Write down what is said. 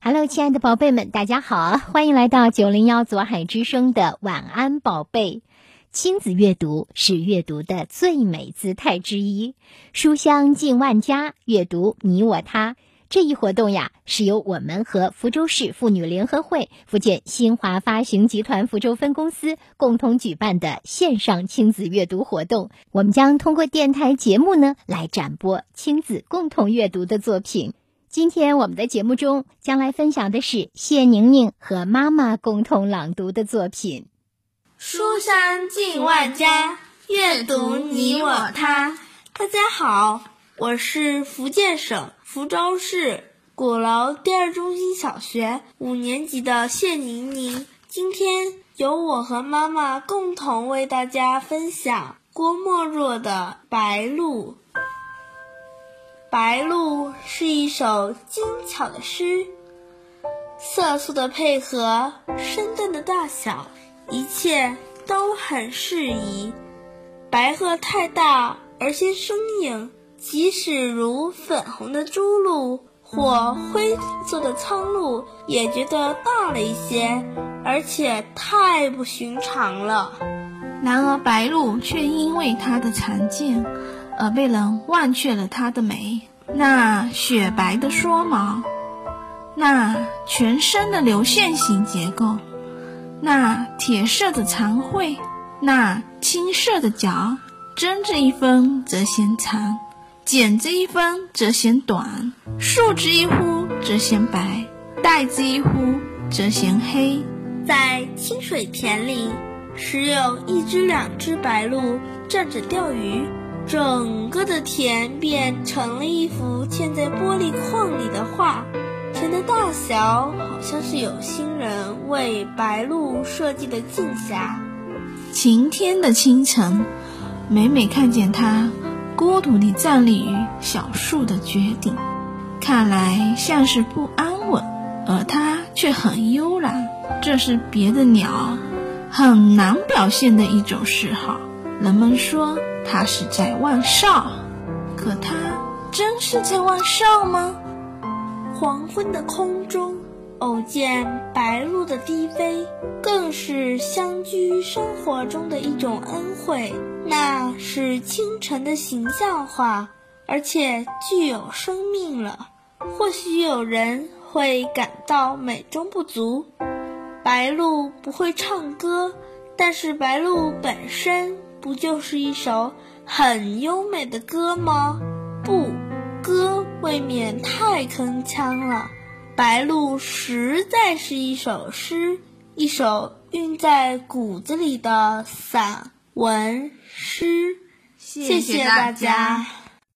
Hello，亲爱的宝贝们，大家好，欢迎来到九零幺左海之声的晚安宝贝。亲子阅读是阅读的最美姿态之一，书香近万家，阅读你我他。这一活动呀，是由我们和福州市妇女联合会、福建新华发行集团福州分公司共同举办的线上亲子阅读活动。我们将通过电台节目呢，来展播亲子共同阅读的作品。今天我们的节目中将来分享的是谢宁宁和妈妈共同朗读的作品。书香近万家，阅读你我他。大家好，我是福建省。福州市鼓楼第二中心小学五年级的谢宁宁，今天由我和妈妈共同为大家分享郭沫若的《白鹭》。《白鹭》是一首精巧的诗，色素的配合，身段的大小，一切都很适宜。白鹤太大而些生硬。即使如粉红的朱鹭或灰色的苍鹭，也觉得大了一些，而且太不寻常了。然而白鹭却因为它的常见，而被人忘却了它的美。那雪白的蓑毛，那全身的流线型结构，那铁色的长喙，那青色的脚，针这一分则嫌长。剪之一分则嫌短，竖之一忽则嫌白，带之一忽则嫌黑。在清水田里，时有一只两只白鹭站着钓鱼，整个的田变成了一幅嵌在玻璃框里的画。田的大小好像是有心人为白鹭设计的镜匣。晴天的清晨，每每看见它。孤独地站立于小树的绝顶，看来像是不安稳，而它却很悠然。这是别的鸟很难表现的一种嗜好。人们说它是在望哨，可它真是在望哨吗？黄昏的空中。偶见白鹭的低飞，更是乡居生活中的一种恩惠。那是清晨的形象化，而且具有生命了。或许有人会感到美中不足。白鹭不会唱歌，但是白鹭本身不就是一首很优美的歌吗？不，歌未免太铿锵了。白鹭实在是一首诗，一首韵在骨子里的散文诗。谢谢大家。